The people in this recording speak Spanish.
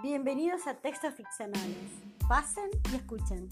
Bienvenidos a Textos Ficcionales. Pasen y escuchen.